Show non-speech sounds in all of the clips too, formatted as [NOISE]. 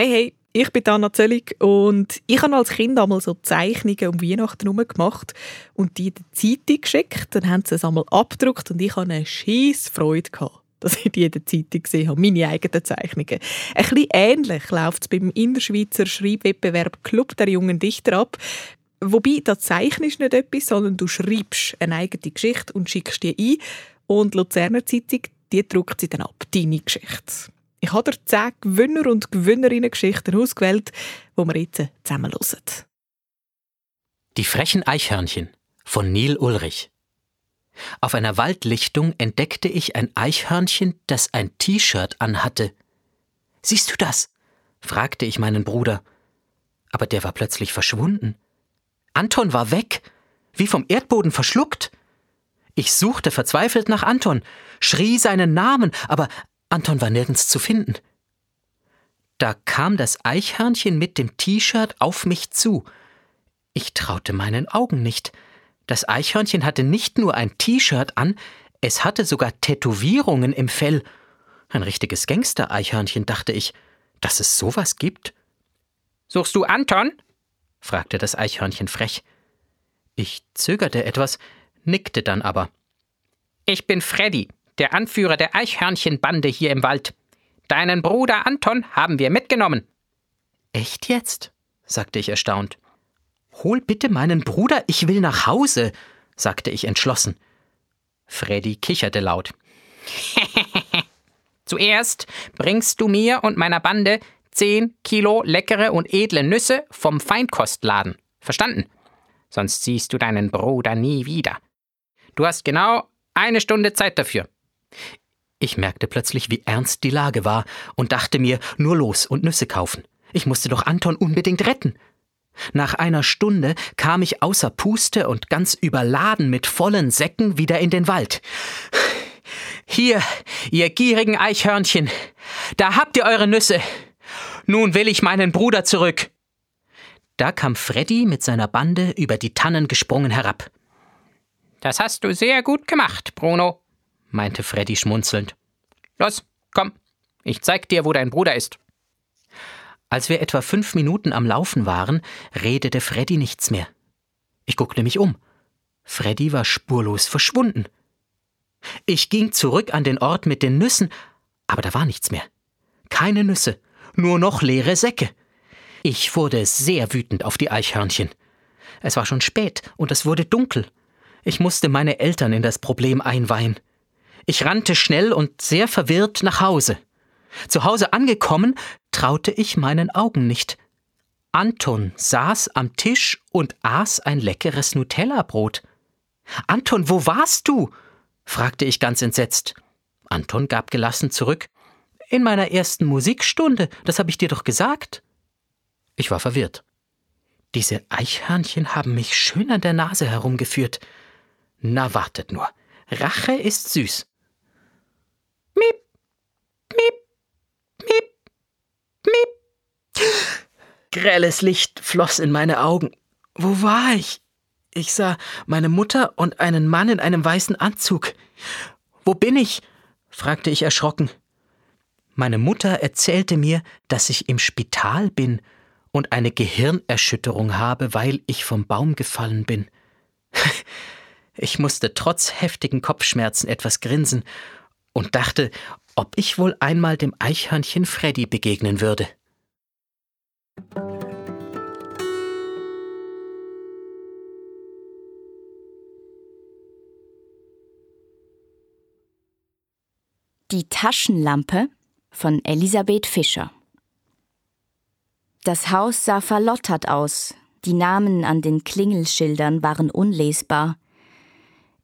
Hey, hey, ich bin Anna Zöllig und ich habe als Kind einmal so Zeichnungen um Weihnachten herum gemacht und die in die Zeitung geschickt. Dann haben sie es einmal abgedruckt und ich hatte eine scheisse Freude. Gehabt, dass ich die in der Zeitung gesehen habe, meine eigenen Zeichnungen. Ein bisschen ähnlich läuft es beim Innerschweizer Schreibwettbewerb Club der jungen Dichter ab. Wobei, da zeichnest nicht etwas, sondern du schreibst eine eigene Geschichte und schickst die ein. Und die Luzerner Zeitung, die druckt sie dann ab, deine Geschichte. Ich habe dir zehn Gewinner und Gewinnerinnen-Geschichten ausgewählt, die wir jetzt zusammen hören. Die frechen Eichhörnchen von Neil Ulrich. Auf einer Waldlichtung entdeckte ich ein Eichhörnchen, das ein T-Shirt anhatte. Siehst du das? fragte ich meinen Bruder. Aber der war plötzlich verschwunden. Anton war weg, wie vom Erdboden verschluckt. Ich suchte verzweifelt nach Anton, schrie seinen Namen, aber Anton war nirgends zu finden. Da kam das Eichhörnchen mit dem T-Shirt auf mich zu. Ich traute meinen Augen nicht. Das Eichhörnchen hatte nicht nur ein T-Shirt an, es hatte sogar Tätowierungen im Fell. Ein richtiges Gangster-Eichhörnchen, dachte ich, dass es sowas gibt. Suchst du Anton? fragte das Eichhörnchen frech. Ich zögerte etwas, nickte dann aber. Ich bin Freddy, der Anführer der Eichhörnchenbande hier im Wald. Deinen Bruder Anton haben wir mitgenommen. Echt jetzt? sagte ich erstaunt. Hol bitte meinen Bruder, ich will nach Hause, sagte ich entschlossen. Freddy kicherte laut. [LAUGHS] Zuerst bringst du mir und meiner Bande zehn Kilo leckere und edle Nüsse vom Feinkostladen. Verstanden? Sonst siehst du deinen Bruder nie wieder. Du hast genau eine Stunde Zeit dafür. Ich merkte plötzlich, wie ernst die Lage war und dachte mir, nur los und Nüsse kaufen. Ich musste doch Anton unbedingt retten. Nach einer Stunde kam ich außer Puste und ganz überladen mit vollen Säcken wieder in den Wald. Hier, ihr gierigen Eichhörnchen, da habt ihr eure Nüsse. Nun will ich meinen Bruder zurück. Da kam Freddy mit seiner Bande über die Tannen gesprungen herab. Das hast du sehr gut gemacht, Bruno, meinte Freddy schmunzelnd. Los, komm, ich zeig dir, wo dein Bruder ist. Als wir etwa fünf Minuten am Laufen waren, redete Freddy nichts mehr. Ich guckte mich um. Freddy war spurlos verschwunden. Ich ging zurück an den Ort mit den Nüssen, aber da war nichts mehr. Keine Nüsse, nur noch leere Säcke. Ich wurde sehr wütend auf die Eichhörnchen. Es war schon spät und es wurde dunkel. Ich musste meine Eltern in das Problem einweihen. Ich rannte schnell und sehr verwirrt nach Hause. Zu Hause angekommen, traute ich meinen Augen nicht. Anton saß am Tisch und aß ein leckeres Nutella-Brot. Anton, wo warst du? fragte ich ganz entsetzt. Anton gab gelassen zurück. In meiner ersten Musikstunde, das habe ich dir doch gesagt. Ich war verwirrt. Diese Eichhörnchen haben mich schön an der Nase herumgeführt. Na, wartet nur. Rache ist süß. Grelles Licht floss in meine Augen. Wo war ich? Ich sah meine Mutter und einen Mann in einem weißen Anzug. Wo bin ich? fragte ich erschrocken. Meine Mutter erzählte mir, dass ich im Spital bin und eine Gehirnerschütterung habe, weil ich vom Baum gefallen bin. [LAUGHS] Ich musste trotz heftigen Kopfschmerzen etwas grinsen und dachte, ob ich wohl einmal dem Eichhörnchen Freddy begegnen würde. Die Taschenlampe von Elisabeth Fischer Das Haus sah verlottert aus, die Namen an den Klingelschildern waren unlesbar.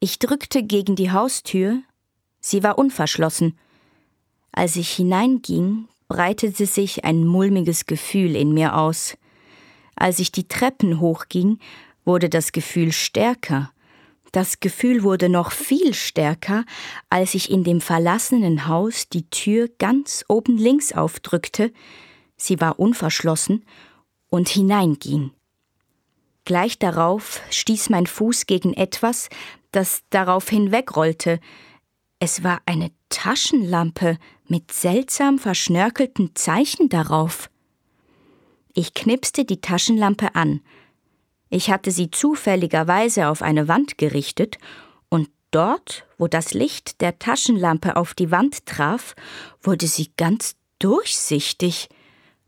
Ich drückte gegen die Haustür Sie war unverschlossen. Als ich hineinging, breitete sich ein mulmiges Gefühl in mir aus. Als ich die Treppen hochging, wurde das Gefühl stärker. Das Gefühl wurde noch viel stärker, als ich in dem verlassenen Haus die Tür ganz oben links aufdrückte, sie war unverschlossen, und hineinging. Gleich darauf stieß mein Fuß gegen etwas, das darauf hinwegrollte, es war eine Taschenlampe mit seltsam verschnörkelten Zeichen darauf. Ich knipste die Taschenlampe an. Ich hatte sie zufälligerweise auf eine Wand gerichtet, und dort, wo das Licht der Taschenlampe auf die Wand traf, wurde sie ganz durchsichtig.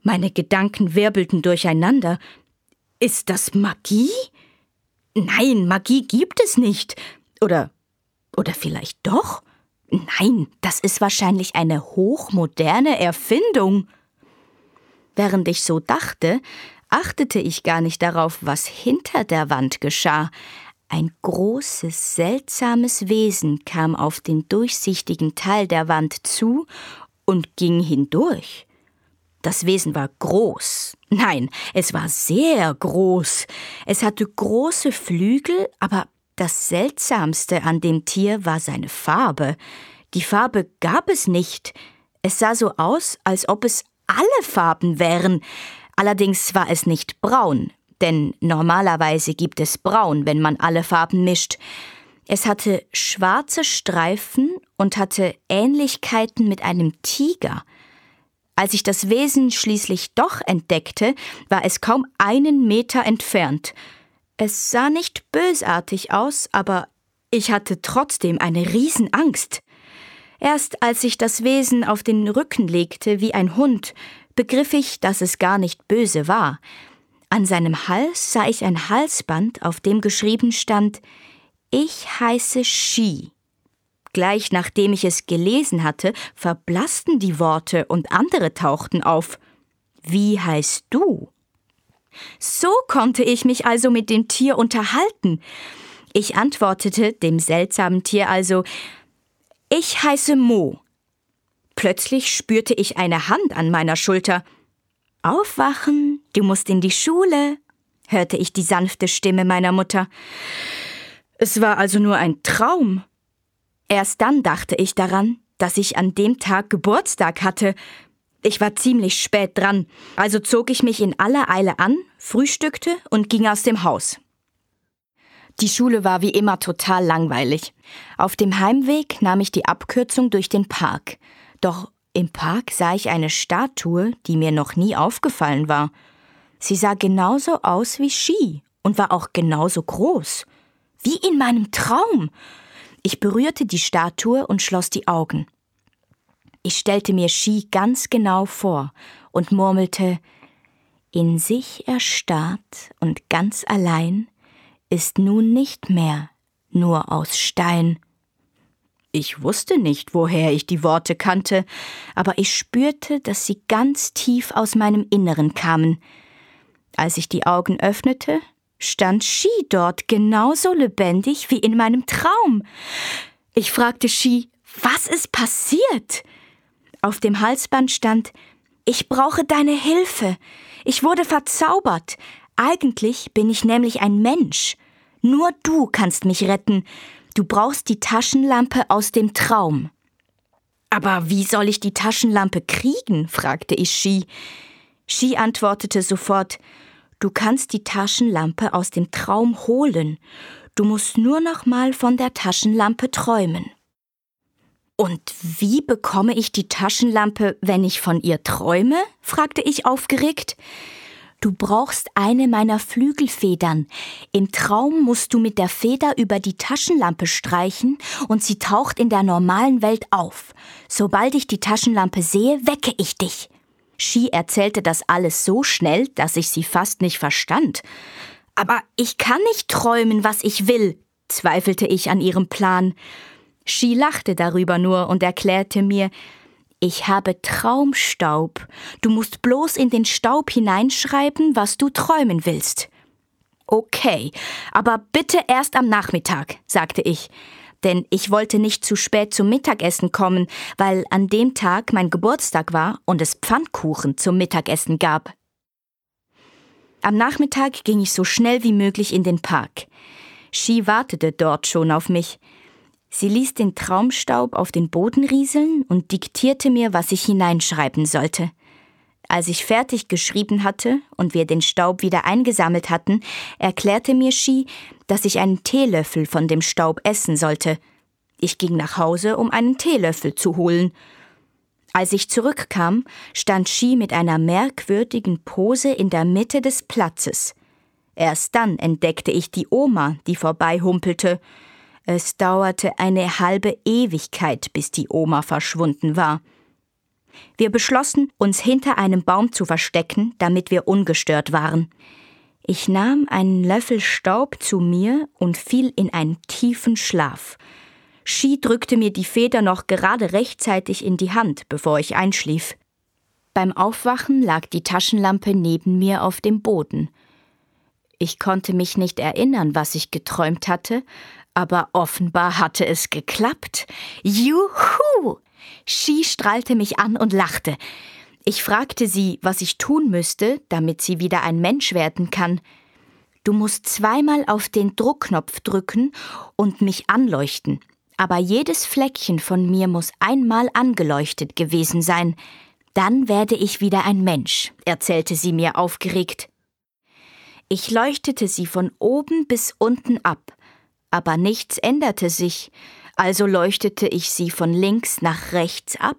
Meine Gedanken wirbelten durcheinander. Ist das Magie? Nein, Magie gibt es nicht. Oder oder vielleicht doch? Nein, das ist wahrscheinlich eine hochmoderne Erfindung. Während ich so dachte, achtete ich gar nicht darauf, was hinter der Wand geschah. Ein großes, seltsames Wesen kam auf den durchsichtigen Teil der Wand zu und ging hindurch. Das Wesen war groß. Nein, es war sehr groß. Es hatte große Flügel, aber das Seltsamste an dem Tier war seine Farbe. Die Farbe gab es nicht. Es sah so aus, als ob es alle Farben wären. Allerdings war es nicht braun, denn normalerweise gibt es braun, wenn man alle Farben mischt. Es hatte schwarze Streifen und hatte Ähnlichkeiten mit einem Tiger. Als ich das Wesen schließlich doch entdeckte, war es kaum einen Meter entfernt. Es sah nicht bösartig aus, aber ich hatte trotzdem eine Riesenangst. Erst als ich das Wesen auf den Rücken legte wie ein Hund, begriff ich, dass es gar nicht böse war. An seinem Hals sah ich ein Halsband, auf dem geschrieben stand Ich heiße Shi. Gleich nachdem ich es gelesen hatte, verblassten die Worte und andere tauchten auf. Wie heißt du? So konnte ich mich also mit dem Tier unterhalten. Ich antwortete dem seltsamen Tier also Ich heiße Mo. Plötzlich spürte ich eine Hand an meiner Schulter. Aufwachen, du musst in die Schule, hörte ich die sanfte Stimme meiner Mutter. Es war also nur ein Traum. Erst dann dachte ich daran, dass ich an dem Tag Geburtstag hatte, ich war ziemlich spät dran, also zog ich mich in aller Eile an, frühstückte und ging aus dem Haus. Die Schule war wie immer total langweilig. Auf dem Heimweg nahm ich die Abkürzung durch den Park. Doch im Park sah ich eine Statue, die mir noch nie aufgefallen war. Sie sah genauso aus wie Ski und war auch genauso groß. Wie in meinem Traum. Ich berührte die Statue und schloss die Augen. Ich stellte mir Ski ganz genau vor und murmelte In sich erstarrt und ganz allein ist nun nicht mehr nur aus Stein. Ich wusste nicht, woher ich die Worte kannte, aber ich spürte, dass sie ganz tief aus meinem Inneren kamen. Als ich die Augen öffnete, stand Ski dort genauso lebendig wie in meinem Traum. Ich fragte Ski, was ist passiert? Auf dem Halsband stand Ich brauche deine Hilfe. Ich wurde verzaubert. Eigentlich bin ich nämlich ein Mensch. Nur du kannst mich retten. Du brauchst die Taschenlampe aus dem Traum. Aber wie soll ich die Taschenlampe kriegen? fragte ich Shi. Shi antwortete sofort Du kannst die Taschenlampe aus dem Traum holen. Du musst nur noch mal von der Taschenlampe träumen. Und wie bekomme ich die Taschenlampe, wenn ich von ihr träume? fragte ich aufgeregt. Du brauchst eine meiner Flügelfedern. Im Traum musst du mit der Feder über die Taschenlampe streichen und sie taucht in der normalen Welt auf. Sobald ich die Taschenlampe sehe, wecke ich dich. Shi erzählte das alles so schnell, dass ich sie fast nicht verstand. Aber ich kann nicht träumen, was ich will, zweifelte ich an ihrem Plan. Shi lachte darüber nur und erklärte mir, ich habe Traumstaub. Du musst bloß in den Staub hineinschreiben, was du träumen willst. Okay, aber bitte erst am Nachmittag, sagte ich, denn ich wollte nicht zu spät zum Mittagessen kommen, weil an dem Tag mein Geburtstag war und es Pfannkuchen zum Mittagessen gab. Am Nachmittag ging ich so schnell wie möglich in den Park. Shi wartete dort schon auf mich. Sie ließ den Traumstaub auf den Boden rieseln und diktierte mir, was ich hineinschreiben sollte. Als ich fertig geschrieben hatte und wir den Staub wieder eingesammelt hatten, erklärte mir Shi, dass ich einen Teelöffel von dem Staub essen sollte. Ich ging nach Hause, um einen Teelöffel zu holen. Als ich zurückkam, stand Shi mit einer merkwürdigen Pose in der Mitte des Platzes. Erst dann entdeckte ich die Oma, die vorbeihumpelte. Es dauerte eine halbe Ewigkeit, bis die Oma verschwunden war. Wir beschlossen, uns hinter einem Baum zu verstecken, damit wir ungestört waren. Ich nahm einen Löffel Staub zu mir und fiel in einen tiefen Schlaf. Ski drückte mir die Feder noch gerade rechtzeitig in die Hand, bevor ich einschlief. Beim Aufwachen lag die Taschenlampe neben mir auf dem Boden. Ich konnte mich nicht erinnern, was ich geträumt hatte, aber offenbar hatte es geklappt. Juhu! Ski strahlte mich an und lachte. Ich fragte sie, was ich tun müsste, damit sie wieder ein Mensch werden kann. Du musst zweimal auf den Druckknopf drücken und mich anleuchten aber jedes Fleckchen von mir muss einmal angeleuchtet gewesen sein. Dann werde ich wieder ein Mensch, erzählte sie mir aufgeregt. Ich leuchtete sie von oben bis unten ab, aber nichts änderte sich, also leuchtete ich sie von links nach rechts ab,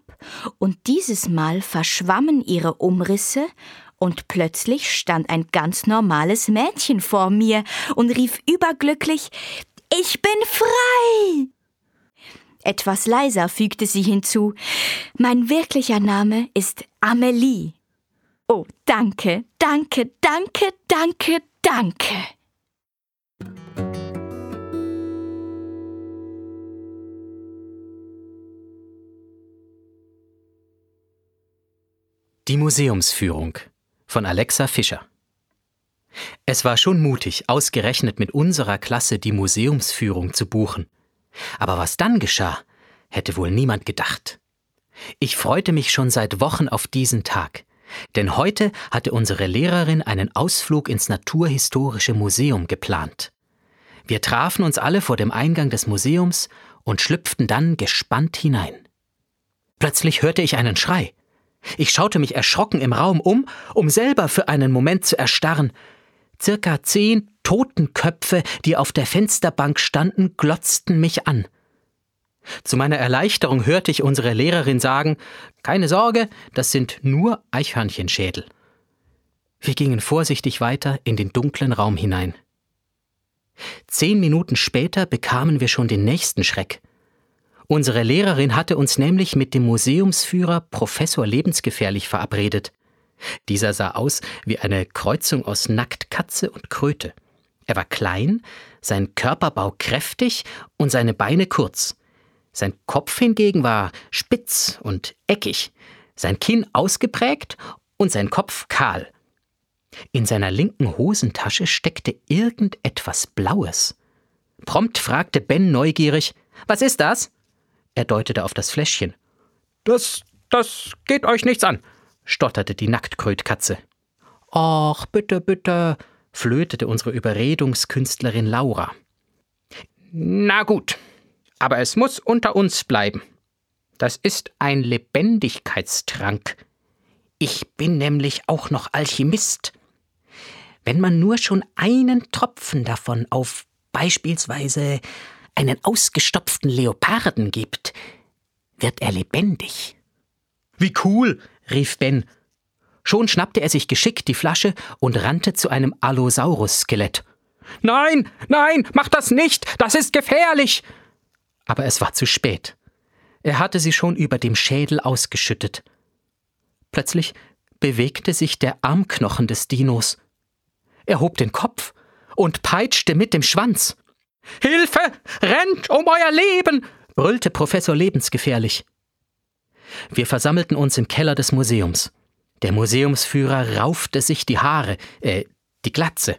und dieses Mal verschwammen ihre Umrisse, und plötzlich stand ein ganz normales Mädchen vor mir und rief überglücklich Ich bin frei. Etwas leiser fügte sie hinzu Mein wirklicher Name ist Amelie. Oh, danke, danke, danke, danke, danke. Die Museumsführung von Alexa Fischer. Es war schon mutig, ausgerechnet mit unserer Klasse die Museumsführung zu buchen. Aber was dann geschah, hätte wohl niemand gedacht. Ich freute mich schon seit Wochen auf diesen Tag, denn heute hatte unsere Lehrerin einen Ausflug ins Naturhistorische Museum geplant. Wir trafen uns alle vor dem Eingang des Museums und schlüpften dann gespannt hinein. Plötzlich hörte ich einen Schrei. Ich schaute mich erschrocken im Raum um, um selber für einen Moment zu erstarren. Circa zehn Totenköpfe, die auf der Fensterbank standen, glotzten mich an. Zu meiner Erleichterung hörte ich unsere Lehrerin sagen, keine Sorge, das sind nur Eichhörnchenschädel. Wir gingen vorsichtig weiter in den dunklen Raum hinein. Zehn Minuten später bekamen wir schon den nächsten Schreck. Unsere Lehrerin hatte uns nämlich mit dem Museumsführer Professor Lebensgefährlich verabredet. Dieser sah aus wie eine Kreuzung aus Nacktkatze und Kröte. Er war klein, sein Körperbau kräftig und seine Beine kurz. Sein Kopf hingegen war spitz und eckig, sein Kinn ausgeprägt und sein Kopf kahl. In seiner linken Hosentasche steckte irgendetwas Blaues. Prompt fragte Ben neugierig: Was ist das? Er deutete auf das Fläschchen. Das, das geht euch nichts an, stotterte die Nacktkrötkatze. Ach, bitte, bitte, flötete unsere Überredungskünstlerin Laura. Na gut, aber es muss unter uns bleiben. Das ist ein Lebendigkeitstrank. Ich bin nämlich auch noch Alchemist. Wenn man nur schon einen Tropfen davon auf beispielsweise einen ausgestopften Leoparden gibt, wird er lebendig. Wie cool, rief Ben Schon schnappte er sich geschickt die Flasche und rannte zu einem Allosaurus-Skelett. Nein, nein, mach das nicht, das ist gefährlich. Aber es war zu spät. Er hatte sie schon über dem Schädel ausgeschüttet. Plötzlich bewegte sich der Armknochen des Dinos. Er hob den Kopf und peitschte mit dem Schwanz. Hilfe! Rennt um euer Leben! brüllte Professor lebensgefährlich. Wir versammelten uns im Keller des Museums. Der Museumsführer raufte sich die Haare, äh, die Glatze.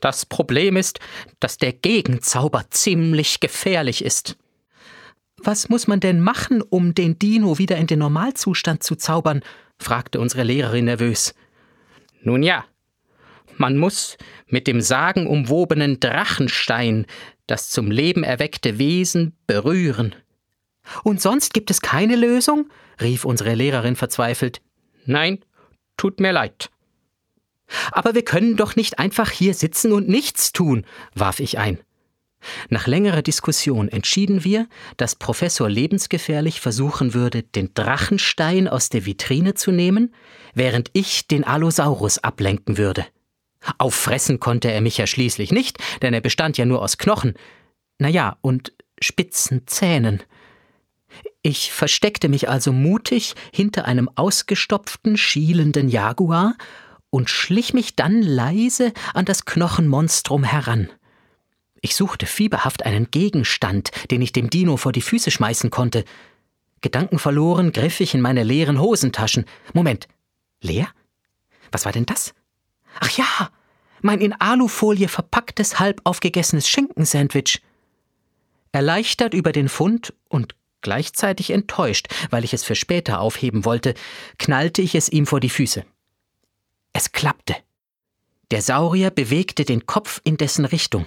Das Problem ist, dass der Gegenzauber ziemlich gefährlich ist. Was muss man denn machen, um den Dino wieder in den Normalzustand zu zaubern? fragte unsere Lehrerin nervös. Nun ja, man muss mit dem sagenumwobenen Drachenstein das zum Leben erweckte Wesen berühren. Und sonst gibt es keine Lösung? rief unsere Lehrerin verzweifelt. Nein, tut mir leid. Aber wir können doch nicht einfach hier sitzen und nichts tun, warf ich ein. Nach längerer Diskussion entschieden wir, dass Professor lebensgefährlich versuchen würde, den Drachenstein aus der Vitrine zu nehmen, während ich den Allosaurus ablenken würde. Auffressen konnte er mich ja schließlich nicht, denn er bestand ja nur aus Knochen. Naja, und spitzen Zähnen. Ich versteckte mich also mutig hinter einem ausgestopften, schielenden Jaguar und schlich mich dann leise an das Knochenmonstrum heran. Ich suchte fieberhaft einen Gegenstand, den ich dem Dino vor die Füße schmeißen konnte. Gedankenverloren griff ich in meine leeren Hosentaschen. Moment, leer? Was war denn das? Ach ja, mein in Alufolie verpacktes, halb aufgegessenes Schinkensandwich. Erleichtert über den Fund und gleichzeitig enttäuscht, weil ich es für später aufheben wollte, knallte ich es ihm vor die Füße. Es klappte. Der Saurier bewegte den Kopf in dessen Richtung.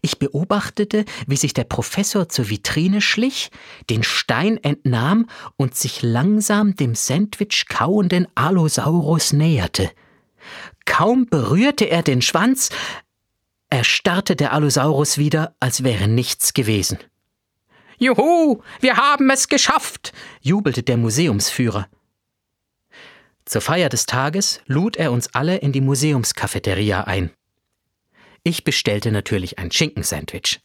Ich beobachtete, wie sich der Professor zur Vitrine schlich, den Stein entnahm und sich langsam dem Sandwich kauenden Allosaurus näherte. Kaum berührte er den Schwanz, erstarrte der Allosaurus wieder, als wäre nichts gewesen. Juhu, wir haben es geschafft, jubelte der Museumsführer. Zur Feier des Tages lud er uns alle in die Museumskafeteria ein. Ich bestellte natürlich ein Schinkensandwich.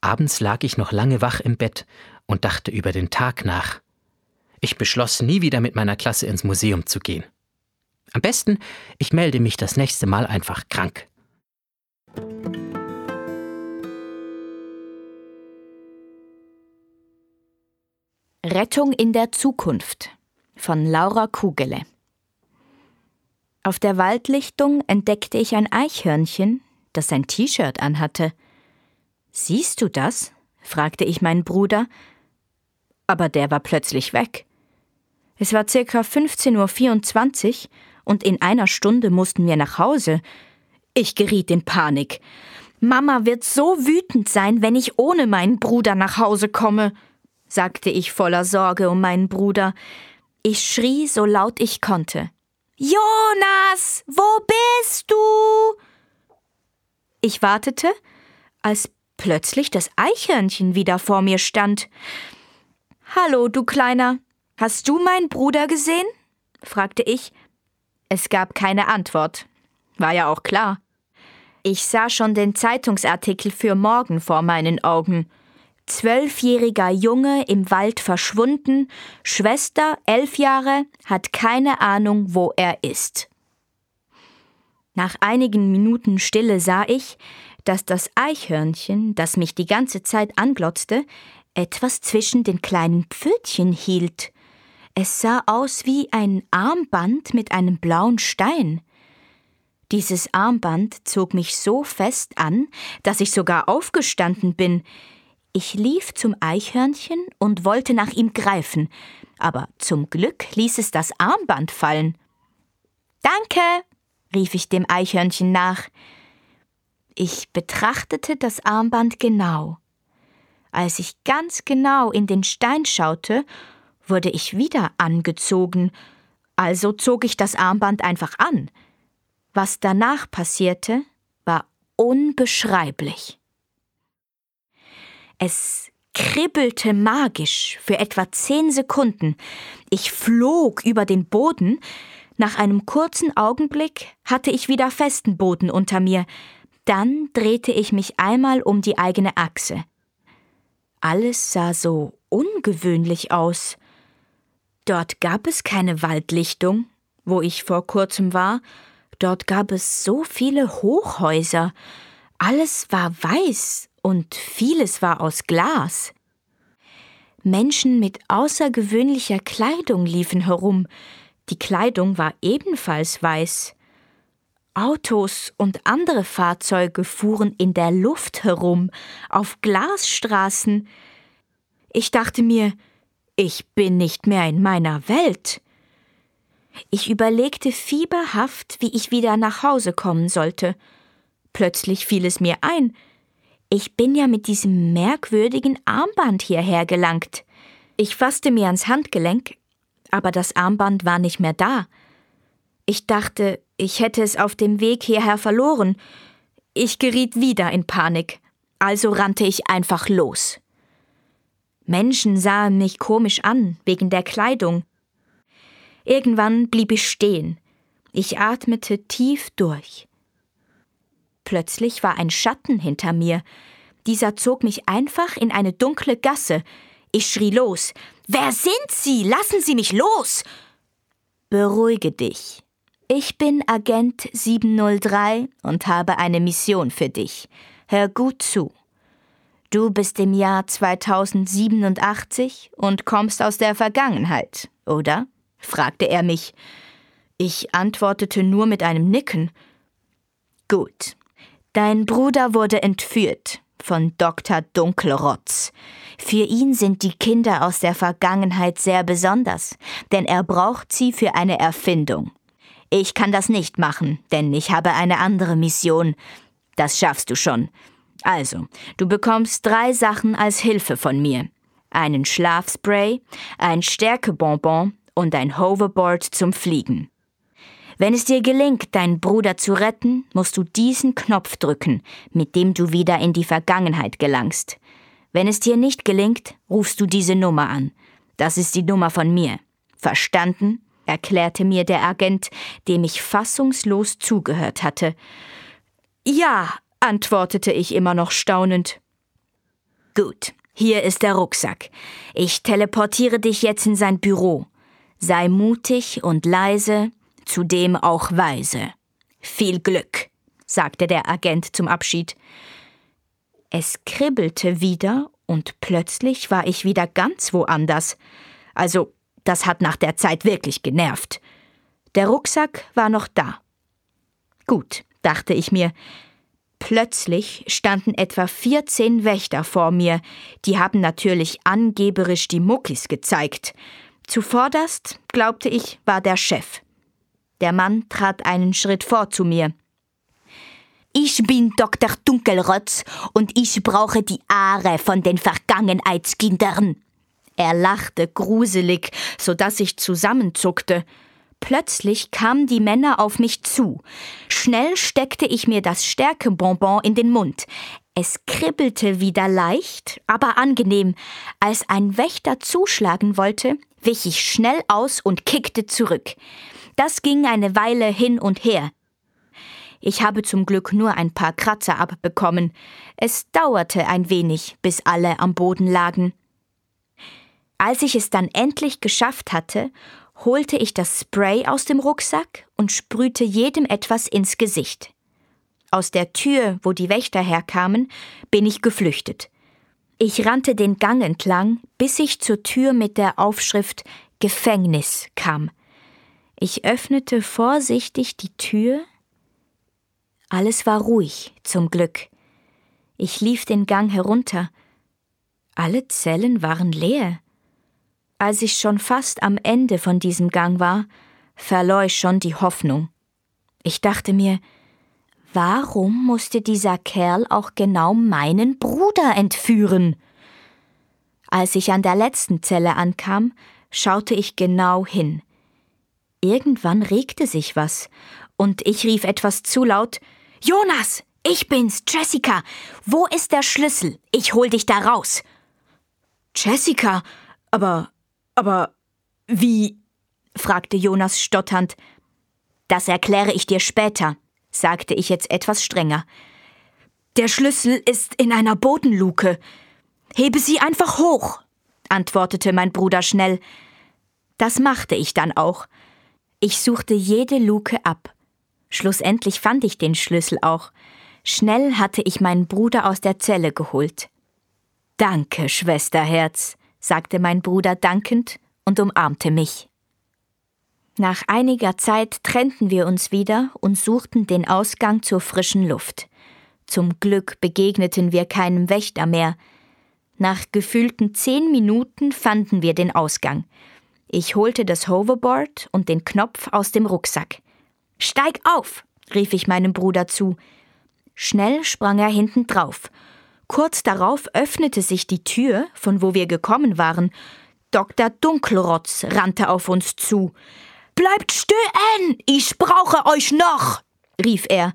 Abends lag ich noch lange wach im Bett und dachte über den Tag nach. Ich beschloss, nie wieder mit meiner Klasse ins Museum zu gehen. Am besten, ich melde mich das nächste Mal einfach krank. Rettung in der Zukunft von Laura Kugele auf der Waldlichtung entdeckte ich ein Eichhörnchen, das sein T-Shirt anhatte. Siehst du das? fragte ich meinen Bruder, aber der war plötzlich weg. Es war circa 15.24 Uhr und in einer Stunde mussten wir nach Hause. Ich geriet in Panik. Mama wird so wütend sein, wenn ich ohne meinen Bruder nach Hause komme, sagte ich voller Sorge um meinen Bruder. Ich schrie so laut ich konnte. Jonas, wo bist du? Ich wartete, als plötzlich das Eichhörnchen wieder vor mir stand. Hallo, du Kleiner, hast du meinen Bruder gesehen? fragte ich. Es gab keine Antwort. War ja auch klar. Ich sah schon den Zeitungsartikel für morgen vor meinen Augen. Zwölfjähriger Junge im Wald verschwunden, Schwester, elf Jahre, hat keine Ahnung, wo er ist. Nach einigen Minuten Stille sah ich, dass das Eichhörnchen, das mich die ganze Zeit anglotzte, etwas zwischen den kleinen Pfötchen hielt. Es sah aus wie ein Armband mit einem blauen Stein. Dieses Armband zog mich so fest an, dass ich sogar aufgestanden bin. Ich lief zum Eichhörnchen und wollte nach ihm greifen, aber zum Glück ließ es das Armband fallen. Danke, rief ich dem Eichhörnchen nach. Ich betrachtete das Armband genau. Als ich ganz genau in den Stein schaute, wurde ich wieder angezogen, also zog ich das Armband einfach an. Was danach passierte, war unbeschreiblich. Es kribbelte magisch für etwa zehn Sekunden. Ich flog über den Boden. Nach einem kurzen Augenblick hatte ich wieder festen Boden unter mir. Dann drehte ich mich einmal um die eigene Achse. Alles sah so ungewöhnlich aus. Dort gab es keine Waldlichtung, wo ich vor kurzem war. Dort gab es so viele Hochhäuser. Alles war weiß und vieles war aus Glas. Menschen mit außergewöhnlicher Kleidung liefen herum, die Kleidung war ebenfalls weiß. Autos und andere Fahrzeuge fuhren in der Luft herum, auf Glasstraßen. Ich dachte mir, ich bin nicht mehr in meiner Welt. Ich überlegte fieberhaft, wie ich wieder nach Hause kommen sollte. Plötzlich fiel es mir ein, ich bin ja mit diesem merkwürdigen Armband hierher gelangt. Ich fasste mir ans Handgelenk, aber das Armband war nicht mehr da. Ich dachte, ich hätte es auf dem Weg hierher verloren. Ich geriet wieder in Panik. Also rannte ich einfach los. Menschen sahen mich komisch an, wegen der Kleidung. Irgendwann blieb ich stehen. Ich atmete tief durch. Plötzlich war ein Schatten hinter mir. Dieser zog mich einfach in eine dunkle Gasse. Ich schrie los. Wer sind Sie? Lassen Sie mich los! Beruhige dich. Ich bin Agent 703 und habe eine Mission für dich. Hör gut zu. Du bist im Jahr 2087 und kommst aus der Vergangenheit, oder? fragte er mich. Ich antwortete nur mit einem Nicken. Gut. Dein Bruder wurde entführt von Dr. Dunkelrotz. Für ihn sind die Kinder aus der Vergangenheit sehr besonders, denn er braucht sie für eine Erfindung. Ich kann das nicht machen, denn ich habe eine andere Mission. Das schaffst du schon. Also, du bekommst drei Sachen als Hilfe von mir. Einen Schlafspray, ein Stärkebonbon und ein Hoverboard zum Fliegen. Wenn es dir gelingt, deinen Bruder zu retten, musst du diesen Knopf drücken, mit dem du wieder in die Vergangenheit gelangst. Wenn es dir nicht gelingt, rufst du diese Nummer an. Das ist die Nummer von mir. Verstanden? erklärte mir der Agent, dem ich fassungslos zugehört hatte. Ja, antwortete ich immer noch staunend. Gut, hier ist der Rucksack. Ich teleportiere dich jetzt in sein Büro. Sei mutig und leise, zudem auch weise. Viel Glück, sagte der Agent zum Abschied. Es kribbelte wieder und plötzlich war ich wieder ganz woanders. Also, das hat nach der Zeit wirklich genervt. Der Rucksack war noch da. Gut, dachte ich mir, Plötzlich standen etwa 14 Wächter vor mir, die haben natürlich angeberisch die Muckis gezeigt. Zuvorderst, glaubte ich, war der Chef. Der Mann trat einen Schritt vor zu mir. Ich bin Dr. Dunkelrotz und ich brauche die Aare von den Vergangenheitskindern. Er lachte gruselig, so dass ich zusammenzuckte. Plötzlich kamen die Männer auf mich zu. Schnell steckte ich mir das Stärkebonbon in den Mund. Es kribbelte wieder leicht, aber angenehm. Als ein Wächter zuschlagen wollte, wich ich schnell aus und kickte zurück. Das ging eine Weile hin und her. Ich habe zum Glück nur ein paar Kratzer abbekommen. Es dauerte ein wenig, bis alle am Boden lagen. Als ich es dann endlich geschafft hatte, holte ich das Spray aus dem Rucksack und sprühte jedem etwas ins Gesicht. Aus der Tür, wo die Wächter herkamen, bin ich geflüchtet. Ich rannte den Gang entlang, bis ich zur Tür mit der Aufschrift Gefängnis kam. Ich öffnete vorsichtig die Tür. Alles war ruhig, zum Glück. Ich lief den Gang herunter. Alle Zellen waren leer. Als ich schon fast am Ende von diesem Gang war, verlor ich schon die Hoffnung. Ich dachte mir, warum musste dieser Kerl auch genau meinen Bruder entführen? Als ich an der letzten Zelle ankam, schaute ich genau hin. Irgendwann regte sich was, und ich rief etwas zu laut Jonas, ich bin's, Jessica. Wo ist der Schlüssel? Ich hol dich da raus. Jessica, aber aber wie? fragte Jonas stotternd. Das erkläre ich dir später, sagte ich jetzt etwas strenger. Der Schlüssel ist in einer Bodenluke. Hebe sie einfach hoch, antwortete mein Bruder schnell. Das machte ich dann auch. Ich suchte jede Luke ab. Schlussendlich fand ich den Schlüssel auch. Schnell hatte ich meinen Bruder aus der Zelle geholt. Danke, Schwesterherz, sagte mein Bruder dankend und umarmte mich. Nach einiger Zeit trennten wir uns wieder und suchten den Ausgang zur frischen Luft. Zum Glück begegneten wir keinem Wächter mehr. Nach gefühlten zehn Minuten fanden wir den Ausgang. Ich holte das Hoverboard und den Knopf aus dem Rucksack. Steig auf! rief ich meinem Bruder zu. Schnell sprang er hinten drauf Kurz darauf öffnete sich die Tür, von wo wir gekommen waren. Dr. Dunkelrotz rannte auf uns zu. Bleibt stehen! Ich brauche euch noch! rief er.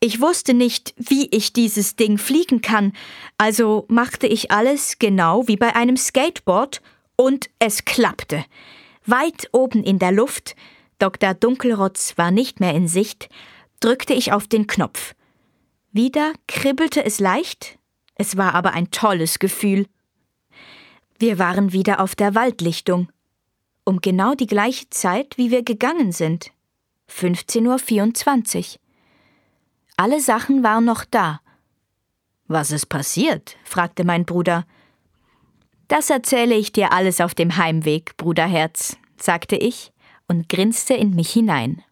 Ich wusste nicht, wie ich dieses Ding fliegen kann, also machte ich alles genau wie bei einem Skateboard und es klappte. Weit oben in der Luft, Dr. Dunkelrotz war nicht mehr in Sicht, drückte ich auf den Knopf. Wieder kribbelte es leicht, es war aber ein tolles Gefühl. Wir waren wieder auf der Waldlichtung. Um genau die gleiche Zeit, wie wir gegangen sind. 15.24 Uhr. Alle Sachen waren noch da. Was ist passiert? fragte mein Bruder. Das erzähle ich dir alles auf dem Heimweg, Bruderherz, sagte ich und grinste in mich hinein.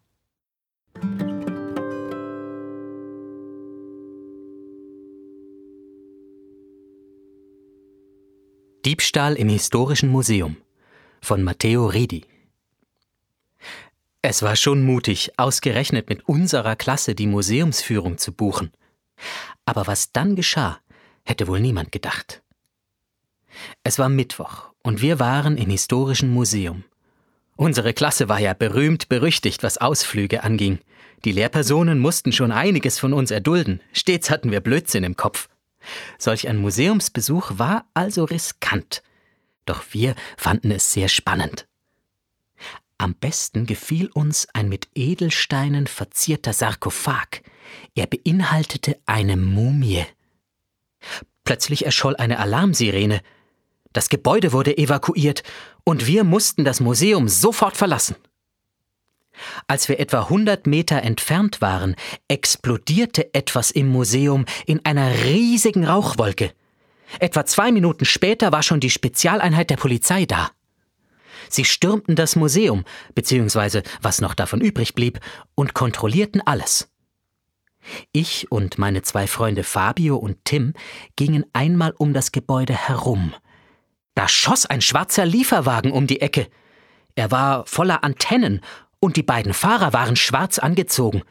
Diebstahl im Historischen Museum von Matteo Redi. Es war schon mutig, ausgerechnet mit unserer Klasse die Museumsführung zu buchen. Aber was dann geschah, hätte wohl niemand gedacht. Es war Mittwoch und wir waren im Historischen Museum. Unsere Klasse war ja berühmt berüchtigt, was Ausflüge anging. Die Lehrpersonen mussten schon einiges von uns erdulden. Stets hatten wir Blödsinn im Kopf. Solch ein Museumsbesuch war also riskant. Doch wir fanden es sehr spannend. Am besten gefiel uns ein mit Edelsteinen verzierter Sarkophag. Er beinhaltete eine Mumie. Plötzlich erscholl eine Alarmsirene. Das Gebäude wurde evakuiert und wir mussten das Museum sofort verlassen. Als wir etwa 100 Meter entfernt waren, explodierte etwas im Museum in einer riesigen Rauchwolke. Etwa zwei Minuten später war schon die Spezialeinheit der Polizei da. Sie stürmten das Museum, beziehungsweise was noch davon übrig blieb, und kontrollierten alles. Ich und meine zwei Freunde Fabio und Tim gingen einmal um das Gebäude herum. Da schoss ein schwarzer Lieferwagen um die Ecke. Er war voller Antennen und die beiden Fahrer waren schwarz angezogen.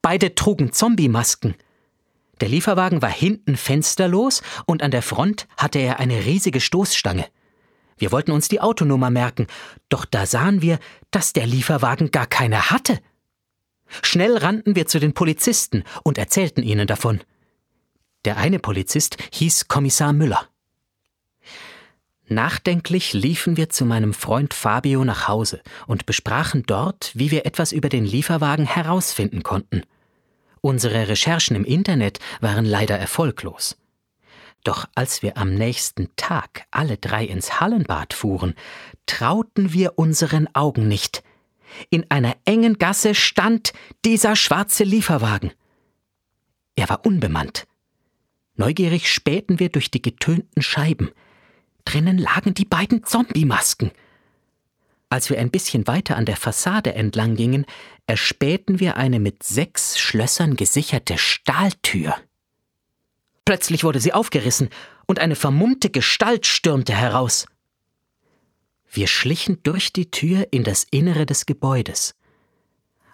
Beide trugen Zombie-Masken. Der Lieferwagen war hinten fensterlos und an der Front hatte er eine riesige Stoßstange. Wir wollten uns die Autonummer merken, doch da sahen wir, dass der Lieferwagen gar keine hatte. Schnell rannten wir zu den Polizisten und erzählten ihnen davon. Der eine Polizist hieß Kommissar Müller. Nachdenklich liefen wir zu meinem Freund Fabio nach Hause und besprachen dort, wie wir etwas über den Lieferwagen herausfinden konnten. Unsere Recherchen im Internet waren leider erfolglos. Doch als wir am nächsten Tag alle drei ins Hallenbad fuhren, trauten wir unseren Augen nicht. In einer engen Gasse stand dieser schwarze Lieferwagen. Er war unbemannt. Neugierig spähten wir durch die getönten Scheiben – Drinnen lagen die beiden Zombie-Masken. Als wir ein bisschen weiter an der Fassade entlang gingen, erspähten wir eine mit sechs Schlössern gesicherte Stahltür. Plötzlich wurde sie aufgerissen und eine vermummte Gestalt stürmte heraus. Wir schlichen durch die Tür in das Innere des Gebäudes.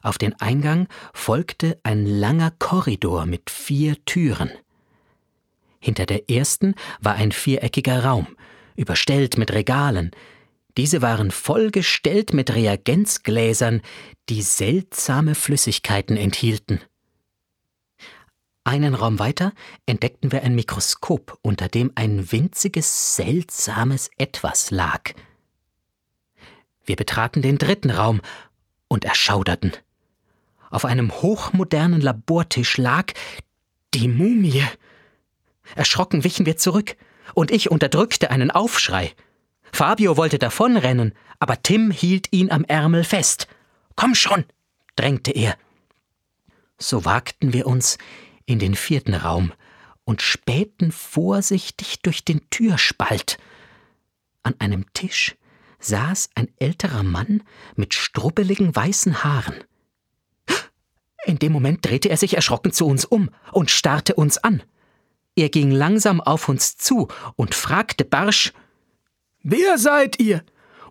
Auf den Eingang folgte ein langer Korridor mit vier Türen. Hinter der ersten war ein viereckiger Raum, überstellt mit Regalen. Diese waren vollgestellt mit Reagenzgläsern, die seltsame Flüssigkeiten enthielten. Einen Raum weiter entdeckten wir ein Mikroskop, unter dem ein winziges, seltsames Etwas lag. Wir betraten den dritten Raum und erschauderten. Auf einem hochmodernen Labortisch lag die Mumie. Erschrocken wichen wir zurück und ich unterdrückte einen Aufschrei. Fabio wollte davonrennen, aber Tim hielt ihn am Ärmel fest. Komm schon, drängte er. So wagten wir uns in den vierten Raum und spähten vorsichtig durch den Türspalt. An einem Tisch saß ein älterer Mann mit strubbeligen weißen Haaren. In dem Moment drehte er sich erschrocken zu uns um und starrte uns an. Er ging langsam auf uns zu und fragte barsch Wer seid ihr?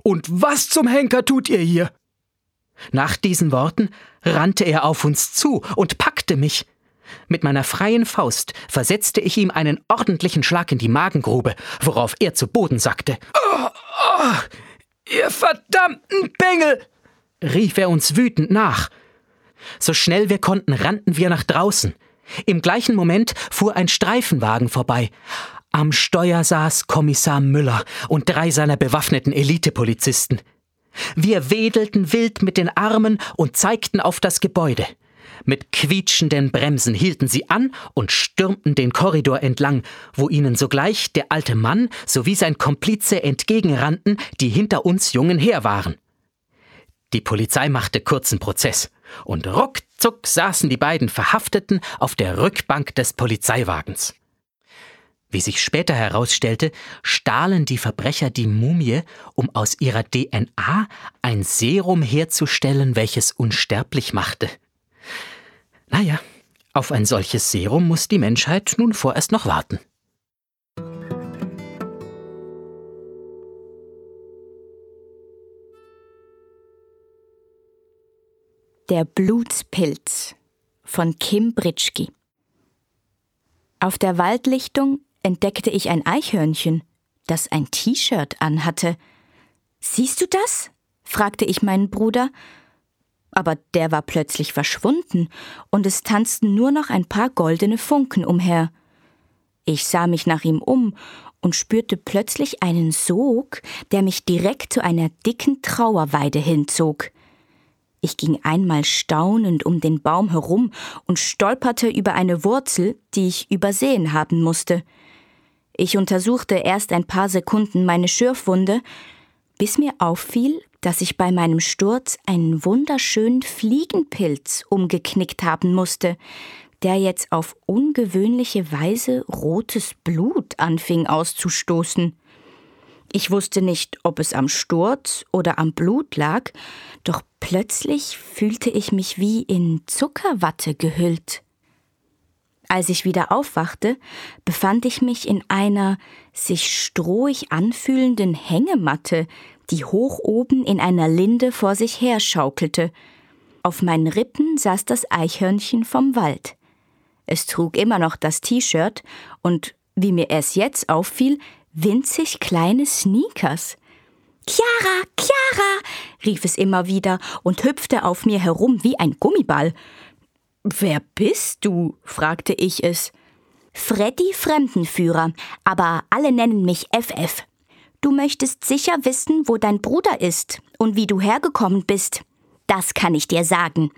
Und was zum Henker tut ihr hier? Nach diesen Worten rannte er auf uns zu und packte mich. Mit meiner freien Faust versetzte ich ihm einen ordentlichen Schlag in die Magengrube, worauf er zu Boden sackte. Oh, oh, ihr verdammten Bengel! rief er uns wütend nach. So schnell wir konnten, rannten wir nach draußen. Im gleichen Moment fuhr ein Streifenwagen vorbei. Am Steuer saß Kommissar Müller und drei seiner bewaffneten Elitepolizisten. Wir wedelten wild mit den Armen und zeigten auf das Gebäude. Mit quietschenden Bremsen hielten sie an und stürmten den Korridor entlang, wo ihnen sogleich der alte Mann sowie sein Komplize entgegenrannten, die hinter uns Jungen her waren. Die Polizei machte kurzen Prozess, und ruckzuck saßen die beiden Verhafteten auf der Rückbank des Polizeiwagens. Wie sich später herausstellte, stahlen die Verbrecher die Mumie, um aus ihrer DNA ein Serum herzustellen, welches unsterblich machte. Naja, auf ein solches Serum muss die Menschheit nun vorerst noch warten. Der Blutspilz von Kim Britschki. Auf der Waldlichtung entdeckte ich ein Eichhörnchen, das ein T-Shirt anhatte. Siehst du das? fragte ich meinen Bruder, aber der war plötzlich verschwunden, und es tanzten nur noch ein paar goldene Funken umher. Ich sah mich nach ihm um und spürte plötzlich einen Sog, der mich direkt zu einer dicken Trauerweide hinzog. Ich ging einmal staunend um den Baum herum und stolperte über eine Wurzel, die ich übersehen haben musste. Ich untersuchte erst ein paar Sekunden meine Schürfwunde, bis mir auffiel, dass ich bei meinem Sturz einen wunderschönen Fliegenpilz umgeknickt haben musste, der jetzt auf ungewöhnliche Weise rotes Blut anfing auszustoßen. Ich wusste nicht, ob es am Sturz oder am Blut lag, doch plötzlich fühlte ich mich wie in Zuckerwatte gehüllt. Als ich wieder aufwachte, befand ich mich in einer sich strohig anfühlenden Hängematte, die hoch oben in einer Linde vor sich her schaukelte. Auf meinen Rippen saß das Eichhörnchen vom Wald. Es trug immer noch das T-Shirt und, wie mir erst jetzt auffiel, winzig kleine Sneakers. Chiara, Chiara, rief es immer wieder und hüpfte auf mir herum wie ein Gummiball. Wer bist du? fragte ich es. Freddy Fremdenführer, aber alle nennen mich FF. Du möchtest sicher wissen, wo dein Bruder ist und wie du hergekommen bist. Das kann ich dir sagen.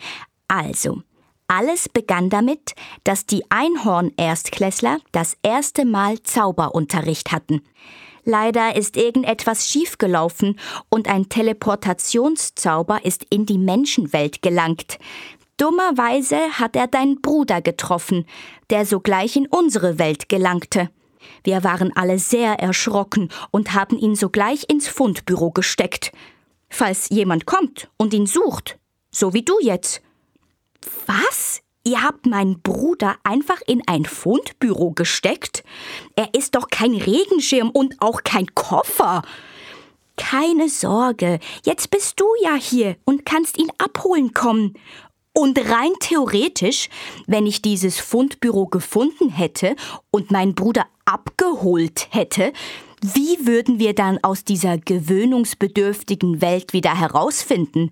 Also, alles begann damit, dass die Einhorn-Erstklässler das erste Mal Zauberunterricht hatten. Leider ist irgendetwas schiefgelaufen und ein Teleportationszauber ist in die Menschenwelt gelangt. Dummerweise hat er deinen Bruder getroffen, der sogleich in unsere Welt gelangte. Wir waren alle sehr erschrocken und haben ihn sogleich ins Fundbüro gesteckt. Falls jemand kommt und ihn sucht, so wie du jetzt. Was? Ihr habt meinen Bruder einfach in ein Fundbüro gesteckt? Er ist doch kein Regenschirm und auch kein Koffer. Keine Sorge, jetzt bist du ja hier und kannst ihn abholen kommen. Und rein theoretisch, wenn ich dieses Fundbüro gefunden hätte und meinen Bruder abgeholt hätte, wie würden wir dann aus dieser gewöhnungsbedürftigen Welt wieder herausfinden?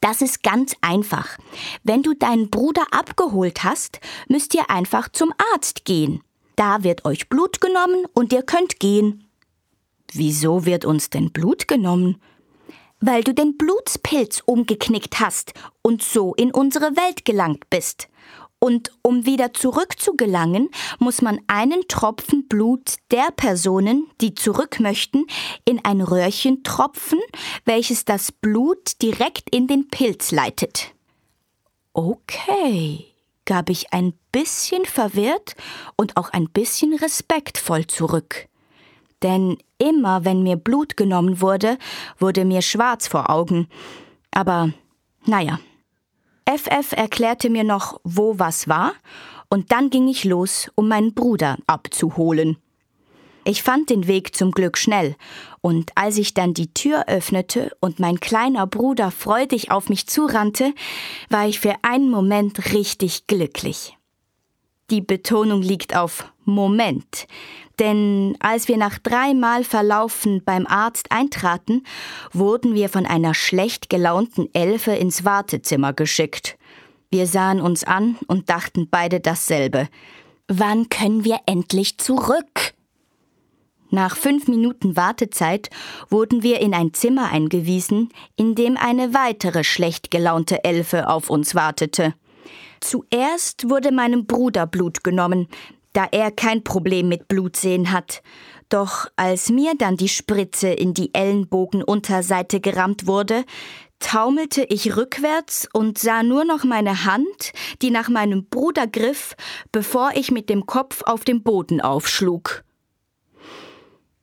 Das ist ganz einfach. Wenn du deinen Bruder abgeholt hast, müsst ihr einfach zum Arzt gehen. Da wird euch Blut genommen und ihr könnt gehen. Wieso wird uns denn Blut genommen? Weil du den Blutspilz umgeknickt hast und so in unsere Welt gelangt bist. Und um wieder zurückzugelangen, muss man einen Tropfen Blut der Personen, die zurück möchten, in ein Röhrchen tropfen, welches das Blut direkt in den Pilz leitet. Okay, gab ich ein bisschen verwirrt und auch ein bisschen respektvoll zurück. Denn immer wenn mir Blut genommen wurde, wurde mir schwarz vor Augen. Aber naja, FF erklärte mir noch, wo was war, und dann ging ich los, um meinen Bruder abzuholen. Ich fand den Weg zum Glück schnell, und als ich dann die Tür öffnete und mein kleiner Bruder freudig auf mich zurannte, war ich für einen Moment richtig glücklich. Die Betonung liegt auf Moment, denn als wir nach dreimal Verlaufen beim Arzt eintraten, wurden wir von einer schlecht gelaunten Elfe ins Wartezimmer geschickt. Wir sahen uns an und dachten beide dasselbe. Wann können wir endlich zurück? Nach fünf Minuten Wartezeit wurden wir in ein Zimmer eingewiesen, in dem eine weitere schlecht gelaunte Elfe auf uns wartete. Zuerst wurde meinem Bruder Blut genommen, da er kein Problem mit Blutsehen hat. Doch als mir dann die Spritze in die Ellenbogenunterseite gerammt wurde, taumelte ich rückwärts und sah nur noch meine Hand, die nach meinem Bruder griff, bevor ich mit dem Kopf auf den Boden aufschlug.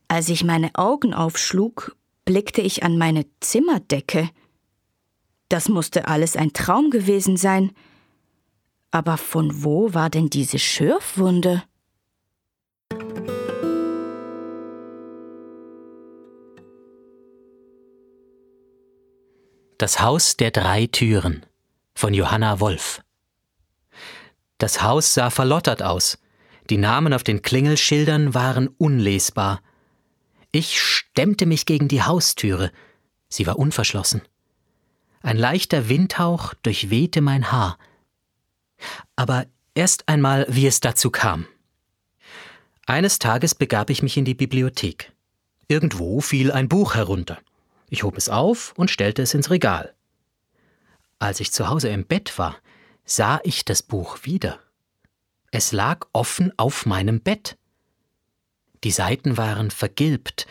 Als ich meine Augen aufschlug, blickte ich an meine Zimmerdecke. Das musste alles ein Traum gewesen sein. Aber von wo war denn diese Schürfwunde? Das Haus der drei Türen von Johanna Wolf. Das Haus sah verlottert aus. Die Namen auf den Klingelschildern waren unlesbar. Ich stemmte mich gegen die Haustüre. Sie war unverschlossen. Ein leichter Windhauch durchwehte mein Haar. Aber erst einmal, wie es dazu kam. Eines Tages begab ich mich in die Bibliothek. Irgendwo fiel ein Buch herunter. Ich hob es auf und stellte es ins Regal. Als ich zu Hause im Bett war, sah ich das Buch wieder. Es lag offen auf meinem Bett. Die Seiten waren vergilbt,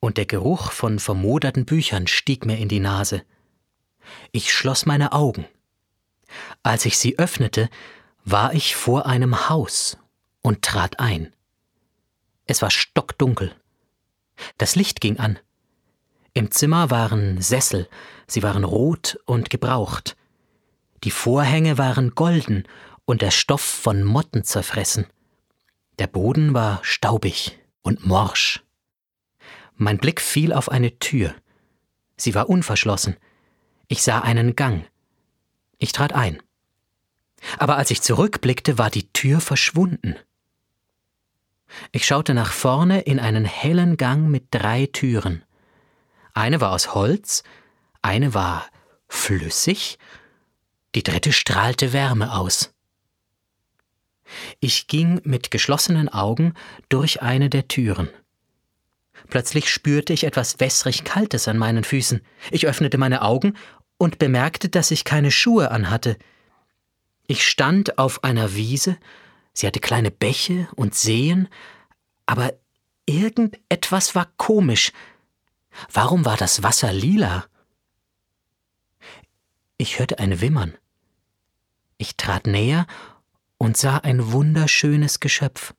und der Geruch von vermoderten Büchern stieg mir in die Nase. Ich schloss meine Augen. Als ich sie öffnete, war ich vor einem Haus und trat ein. Es war stockdunkel. Das Licht ging an. Im Zimmer waren Sessel, sie waren rot und gebraucht. Die Vorhänge waren golden und der Stoff von Motten zerfressen. Der Boden war staubig und morsch. Mein Blick fiel auf eine Tür. Sie war unverschlossen. Ich sah einen Gang. Ich trat ein. Aber als ich zurückblickte, war die Tür verschwunden. Ich schaute nach vorne in einen hellen Gang mit drei Türen. Eine war aus Holz, eine war flüssig, die dritte strahlte Wärme aus. Ich ging mit geschlossenen Augen durch eine der Türen. Plötzlich spürte ich etwas wässrig Kaltes an meinen Füßen. Ich öffnete meine Augen und bemerkte, dass ich keine Schuhe anhatte. Ich stand auf einer Wiese, sie hatte kleine Bäche und Seen, aber irgendetwas war komisch. Warum war das Wasser lila? Ich hörte ein Wimmern. Ich trat näher und sah ein wunderschönes Geschöpf.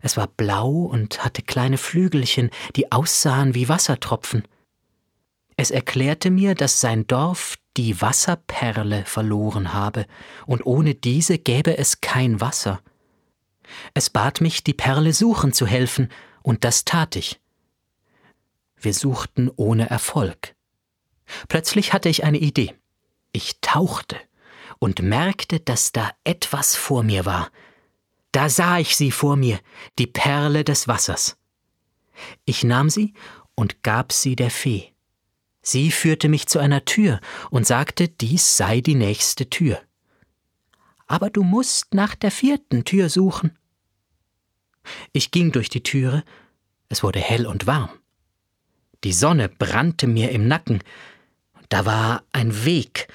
Es war blau und hatte kleine Flügelchen, die aussahen wie Wassertropfen. Es erklärte mir, dass sein Dorf die Wasserperle verloren habe, und ohne diese gäbe es kein Wasser. Es bat mich, die Perle suchen zu helfen, und das tat ich. Wir suchten ohne Erfolg. Plötzlich hatte ich eine Idee. Ich tauchte und merkte, dass da etwas vor mir war. Da sah ich sie vor mir, die Perle des Wassers. Ich nahm sie und gab sie der Fee. Sie führte mich zu einer Tür und sagte, dies sei die nächste Tür. Aber du musst nach der vierten Tür suchen. Ich ging durch die Türe, es wurde hell und warm. Die Sonne brannte mir im Nacken, da war ein Weg,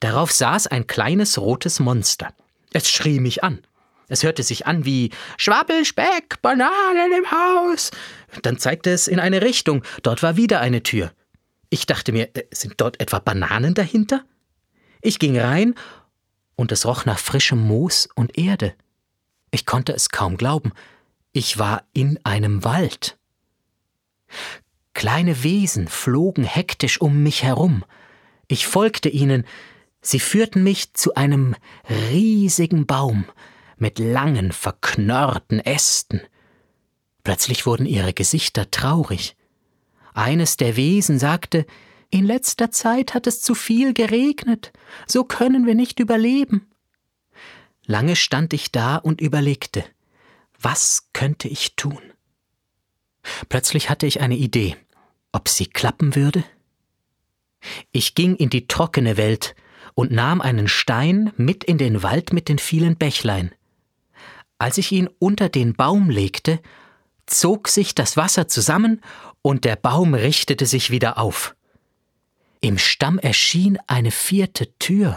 Darauf saß ein kleines rotes Monster. Es schrie mich an. Es hörte sich an wie Schwabbelspeck, Bananen im Haus. Dann zeigte es in eine Richtung. Dort war wieder eine Tür. Ich dachte mir, äh, sind dort etwa Bananen dahinter? Ich ging rein und es roch nach frischem Moos und Erde. Ich konnte es kaum glauben. Ich war in einem Wald. Kleine Wesen flogen hektisch um mich herum. Ich folgte ihnen, Sie führten mich zu einem riesigen Baum mit langen, verknorrten Ästen. Plötzlich wurden ihre Gesichter traurig. Eines der Wesen sagte, in letzter Zeit hat es zu viel geregnet, so können wir nicht überleben. Lange stand ich da und überlegte, was könnte ich tun? Plötzlich hatte ich eine Idee, ob sie klappen würde? Ich ging in die trockene Welt und nahm einen Stein mit in den Wald mit den vielen Bächlein. Als ich ihn unter den Baum legte, zog sich das Wasser zusammen und der Baum richtete sich wieder auf. Im Stamm erschien eine vierte Tür.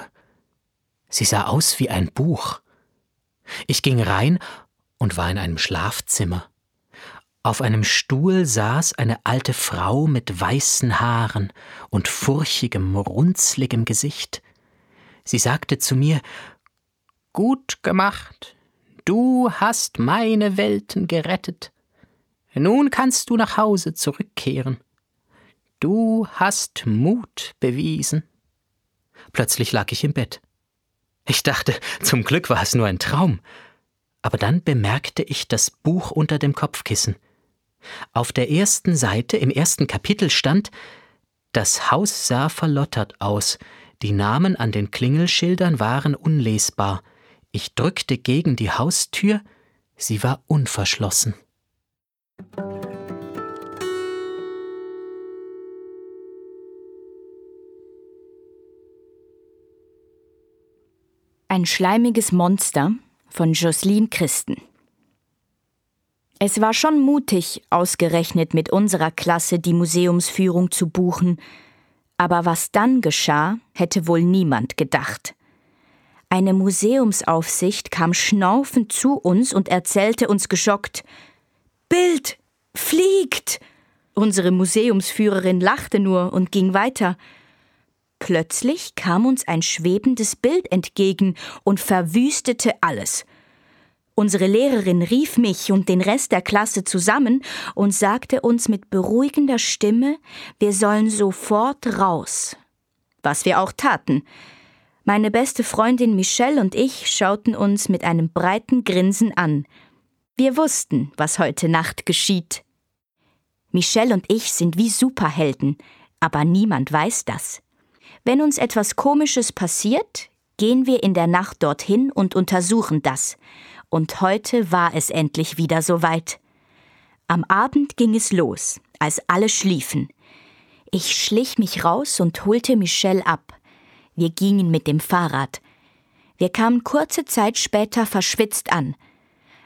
Sie sah aus wie ein Buch. Ich ging rein und war in einem Schlafzimmer. Auf einem Stuhl saß eine alte Frau mit weißen Haaren und furchigem, runzligem Gesicht. Sie sagte zu mir Gut gemacht, du hast meine Welten gerettet. Nun kannst du nach Hause zurückkehren. Du hast Mut bewiesen. Plötzlich lag ich im Bett. Ich dachte, zum Glück war es nur ein Traum. Aber dann bemerkte ich das Buch unter dem Kopfkissen. Auf der ersten Seite im ersten Kapitel stand Das Haus sah verlottert aus, die Namen an den Klingelschildern waren unlesbar. Ich drückte gegen die Haustür, sie war unverschlossen. Ein schleimiges Monster von Jocelyn Christen es war schon mutig, ausgerechnet mit unserer Klasse die Museumsführung zu buchen, aber was dann geschah, hätte wohl niemand gedacht. Eine Museumsaufsicht kam schnaufend zu uns und erzählte uns geschockt Bild fliegt. Unsere Museumsführerin lachte nur und ging weiter. Plötzlich kam uns ein schwebendes Bild entgegen und verwüstete alles. Unsere Lehrerin rief mich und den Rest der Klasse zusammen und sagte uns mit beruhigender Stimme, wir sollen sofort raus. Was wir auch taten. Meine beste Freundin Michelle und ich schauten uns mit einem breiten Grinsen an. Wir wussten, was heute Nacht geschieht. Michelle und ich sind wie Superhelden, aber niemand weiß das. Wenn uns etwas Komisches passiert, gehen wir in der Nacht dorthin und untersuchen das. Und heute war es endlich wieder soweit. Am Abend ging es los, als alle schliefen. Ich schlich mich raus und holte Michelle ab. Wir gingen mit dem Fahrrad. Wir kamen kurze Zeit später verschwitzt an.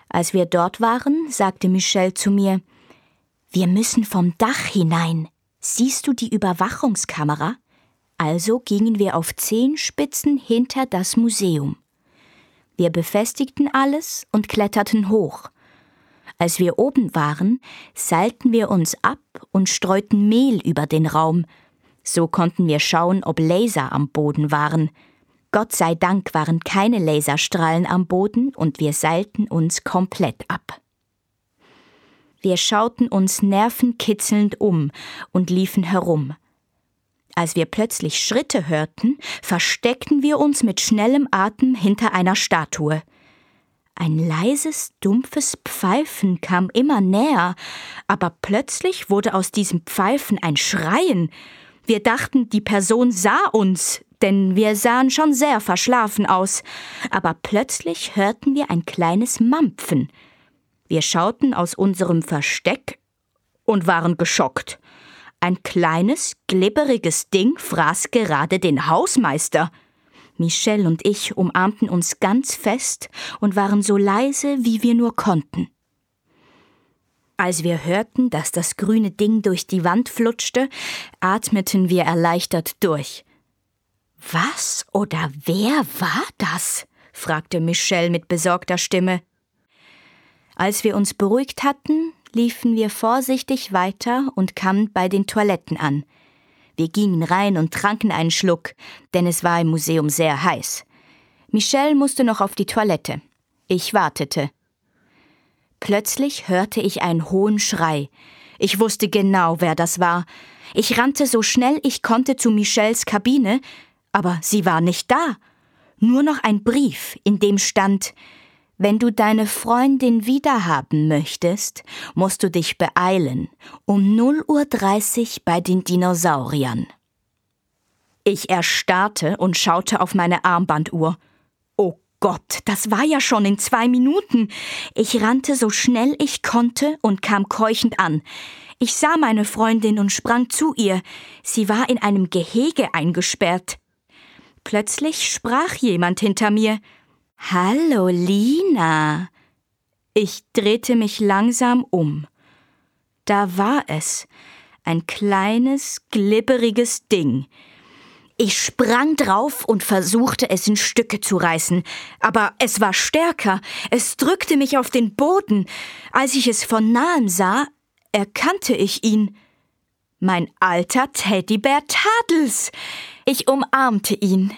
Als wir dort waren, sagte Michelle zu mir, wir müssen vom Dach hinein. Siehst du die Überwachungskamera? Also gingen wir auf Zehenspitzen hinter das Museum. Wir befestigten alles und kletterten hoch. Als wir oben waren, seilten wir uns ab und streuten Mehl über den Raum. So konnten wir schauen, ob Laser am Boden waren. Gott sei Dank waren keine Laserstrahlen am Boden und wir seilten uns komplett ab. Wir schauten uns nervenkitzelnd um und liefen herum. Als wir plötzlich Schritte hörten, versteckten wir uns mit schnellem Atem hinter einer Statue. Ein leises, dumpfes Pfeifen kam immer näher, aber plötzlich wurde aus diesem Pfeifen ein Schreien. Wir dachten, die Person sah uns, denn wir sahen schon sehr verschlafen aus, aber plötzlich hörten wir ein kleines Mampfen. Wir schauten aus unserem Versteck und waren geschockt. Ein kleines, glibberiges Ding fraß gerade den Hausmeister. Michelle und ich umarmten uns ganz fest und waren so leise, wie wir nur konnten. Als wir hörten, dass das grüne Ding durch die Wand flutschte, atmeten wir erleichtert durch. Was oder wer war das? fragte Michelle mit besorgter Stimme. Als wir uns beruhigt hatten, liefen wir vorsichtig weiter und kamen bei den Toiletten an. Wir gingen rein und tranken einen Schluck, denn es war im Museum sehr heiß. Michelle musste noch auf die Toilette. Ich wartete. Plötzlich hörte ich einen hohen Schrei. Ich wusste genau, wer das war. Ich rannte so schnell ich konnte zu Michelles Kabine, aber sie war nicht da. Nur noch ein Brief, in dem stand wenn du deine Freundin wiederhaben möchtest, musst du dich beeilen, um 0.30 Uhr bei den Dinosauriern. Ich erstarrte und schaute auf meine Armbanduhr. Oh Gott, das war ja schon in zwei Minuten. Ich rannte so schnell ich konnte und kam keuchend an. Ich sah meine Freundin und sprang zu ihr. Sie war in einem Gehege eingesperrt. Plötzlich sprach jemand hinter mir. Hallo, Lina. Ich drehte mich langsam um. Da war es, ein kleines, glibberiges Ding. Ich sprang drauf und versuchte es in Stücke zu reißen, aber es war stärker, es drückte mich auf den Boden. Als ich es von nahem sah, erkannte ich ihn. Mein alter Teddybär Tadels. Ich umarmte ihn.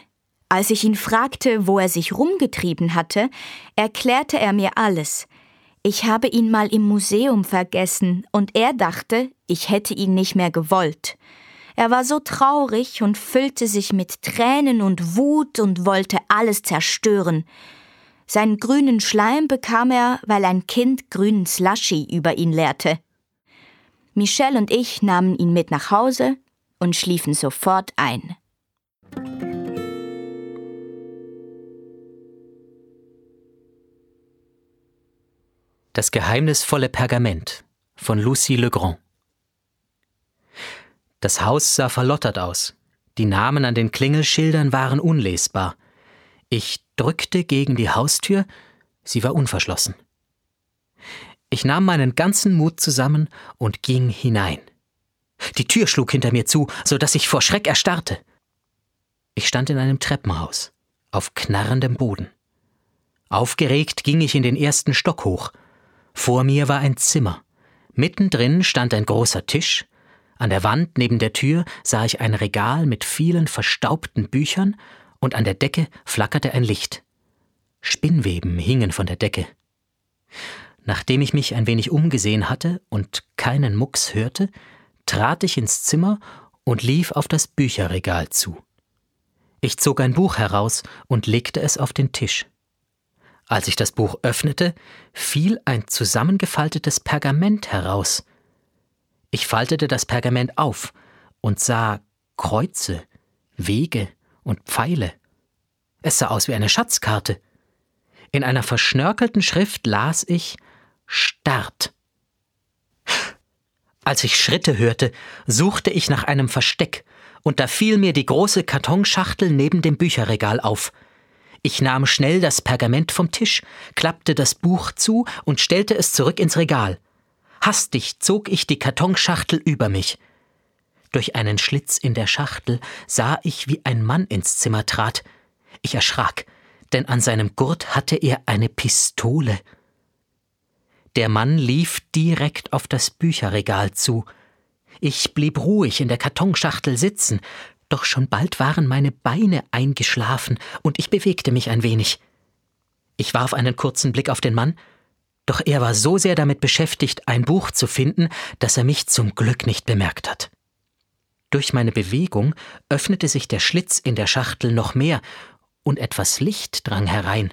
Als ich ihn fragte, wo er sich rumgetrieben hatte, erklärte er mir alles. Ich habe ihn mal im Museum vergessen, und er dachte, ich hätte ihn nicht mehr gewollt. Er war so traurig und füllte sich mit Tränen und Wut und wollte alles zerstören. Seinen grünen Schleim bekam er, weil ein Kind grünen Slushy über ihn leerte. Michelle und ich nahmen ihn mit nach Hause und schliefen sofort ein. Das geheimnisvolle Pergament von Lucie Legrand. Das Haus sah verlottert aus. Die Namen an den Klingelschildern waren unlesbar. Ich drückte gegen die Haustür, sie war unverschlossen. Ich nahm meinen ganzen Mut zusammen und ging hinein. Die Tür schlug hinter mir zu, so dass ich vor Schreck erstarrte. Ich stand in einem Treppenhaus, auf knarrendem Boden. Aufgeregt ging ich in den ersten Stock hoch. Vor mir war ein Zimmer. Mittendrin stand ein großer Tisch. An der Wand neben der Tür sah ich ein Regal mit vielen verstaubten Büchern und an der Decke flackerte ein Licht. Spinnweben hingen von der Decke. Nachdem ich mich ein wenig umgesehen hatte und keinen Mucks hörte, trat ich ins Zimmer und lief auf das Bücherregal zu. Ich zog ein Buch heraus und legte es auf den Tisch. Als ich das Buch öffnete, fiel ein zusammengefaltetes Pergament heraus. Ich faltete das Pergament auf und sah Kreuze, Wege und Pfeile. Es sah aus wie eine Schatzkarte. In einer verschnörkelten Schrift las ich Start. Als ich Schritte hörte, suchte ich nach einem Versteck, und da fiel mir die große Kartonschachtel neben dem Bücherregal auf – ich nahm schnell das Pergament vom Tisch, klappte das Buch zu und stellte es zurück ins Regal. Hastig zog ich die Kartonschachtel über mich. Durch einen Schlitz in der Schachtel sah ich, wie ein Mann ins Zimmer trat. Ich erschrak, denn an seinem Gurt hatte er eine Pistole. Der Mann lief direkt auf das Bücherregal zu. Ich blieb ruhig in der Kartonschachtel sitzen, doch schon bald waren meine Beine eingeschlafen und ich bewegte mich ein wenig. Ich warf einen kurzen Blick auf den Mann, doch er war so sehr damit beschäftigt, ein Buch zu finden, dass er mich zum Glück nicht bemerkt hat. Durch meine Bewegung öffnete sich der Schlitz in der Schachtel noch mehr, und etwas Licht drang herein.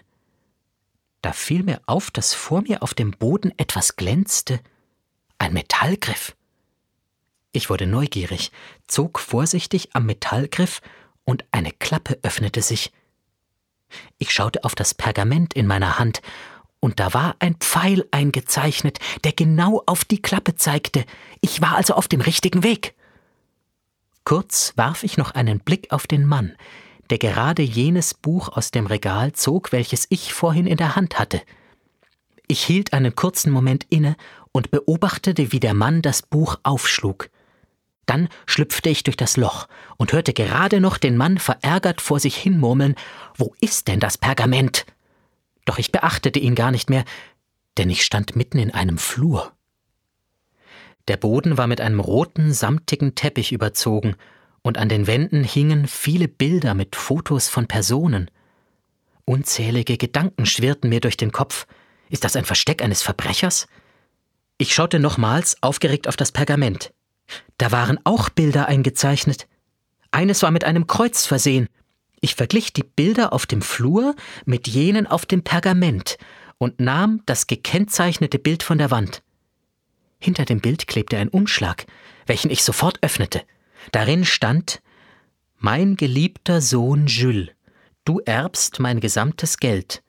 Da fiel mir auf, dass vor mir auf dem Boden etwas glänzte, ein Metallgriff. Ich wurde neugierig, zog vorsichtig am Metallgriff und eine Klappe öffnete sich. Ich schaute auf das Pergament in meiner Hand, und da war ein Pfeil eingezeichnet, der genau auf die Klappe zeigte. Ich war also auf dem richtigen Weg. Kurz warf ich noch einen Blick auf den Mann, der gerade jenes Buch aus dem Regal zog, welches ich vorhin in der Hand hatte. Ich hielt einen kurzen Moment inne und beobachtete, wie der Mann das Buch aufschlug. Dann schlüpfte ich durch das Loch und hörte gerade noch den Mann verärgert vor sich hin murmeln, wo ist denn das Pergament? Doch ich beachtete ihn gar nicht mehr, denn ich stand mitten in einem Flur. Der Boden war mit einem roten, samtigen Teppich überzogen, und an den Wänden hingen viele Bilder mit Fotos von Personen. Unzählige Gedanken schwirrten mir durch den Kopf. Ist das ein Versteck eines Verbrechers? Ich schaute nochmals aufgeregt auf das Pergament. Da waren auch Bilder eingezeichnet. Eines war mit einem Kreuz versehen. Ich verglich die Bilder auf dem Flur mit jenen auf dem Pergament und nahm das gekennzeichnete Bild von der Wand. Hinter dem Bild klebte ein Umschlag, welchen ich sofort öffnete. Darin stand Mein geliebter Sohn Jules, du erbst mein gesamtes Geld,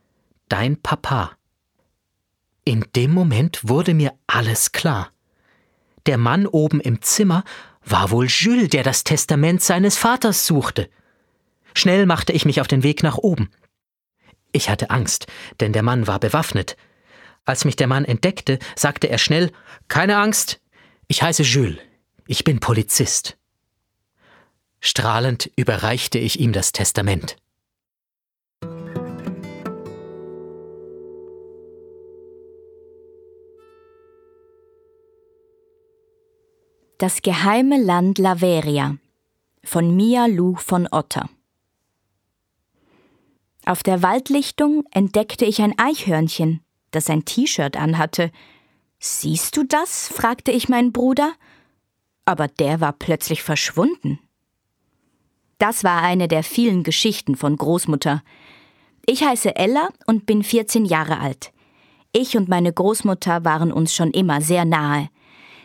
dein Papa. In dem Moment wurde mir alles klar. Der Mann oben im Zimmer war wohl Jules, der das Testament seines Vaters suchte. Schnell machte ich mich auf den Weg nach oben. Ich hatte Angst, denn der Mann war bewaffnet. Als mich der Mann entdeckte, sagte er schnell Keine Angst, ich heiße Jules, ich bin Polizist. Strahlend überreichte ich ihm das Testament. Das geheime Land Laveria von Mia Lu von Otter. Auf der Waldlichtung entdeckte ich ein Eichhörnchen, das ein T-Shirt anhatte. Siehst du das? fragte ich meinen Bruder. Aber der war plötzlich verschwunden. Das war eine der vielen Geschichten von Großmutter. Ich heiße Ella und bin 14 Jahre alt. Ich und meine Großmutter waren uns schon immer sehr nahe.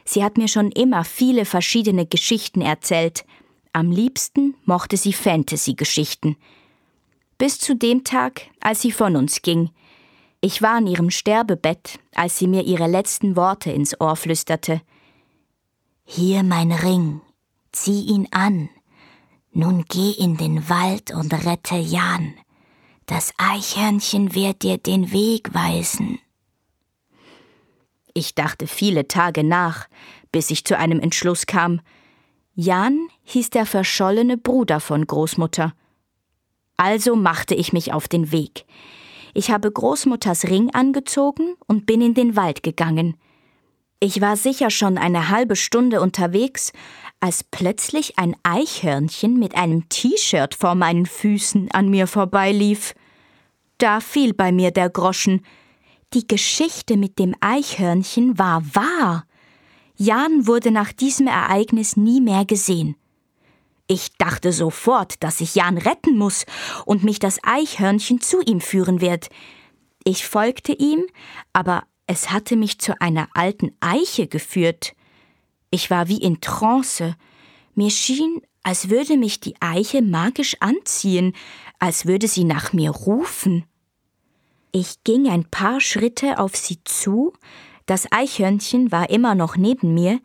Sie hat mir schon immer viele verschiedene Geschichten erzählt. Am liebsten mochte sie Fantasy-Geschichten. Bis zu dem Tag, als sie von uns ging. Ich war an ihrem Sterbebett, als sie mir ihre letzten Worte ins Ohr flüsterte. Hier mein Ring, zieh ihn an. Nun geh in den Wald und rette Jan. Das Eichhörnchen wird dir den Weg weisen. Ich dachte viele Tage nach, bis ich zu einem Entschluss kam. Jan hieß der verschollene Bruder von Großmutter. Also machte ich mich auf den Weg. Ich habe Großmutters Ring angezogen und bin in den Wald gegangen. Ich war sicher schon eine halbe Stunde unterwegs, als plötzlich ein Eichhörnchen mit einem T-Shirt vor meinen Füßen an mir vorbeilief. Da fiel bei mir der Groschen. Die Geschichte mit dem Eichhörnchen war wahr. Jan wurde nach diesem Ereignis nie mehr gesehen. Ich dachte sofort, dass ich Jan retten muss und mich das Eichhörnchen zu ihm führen wird. Ich folgte ihm, aber es hatte mich zu einer alten Eiche geführt. Ich war wie in Trance. Mir schien, als würde mich die Eiche magisch anziehen, als würde sie nach mir rufen. Ich ging ein paar Schritte auf sie zu, das Eichhörnchen war immer noch neben mir,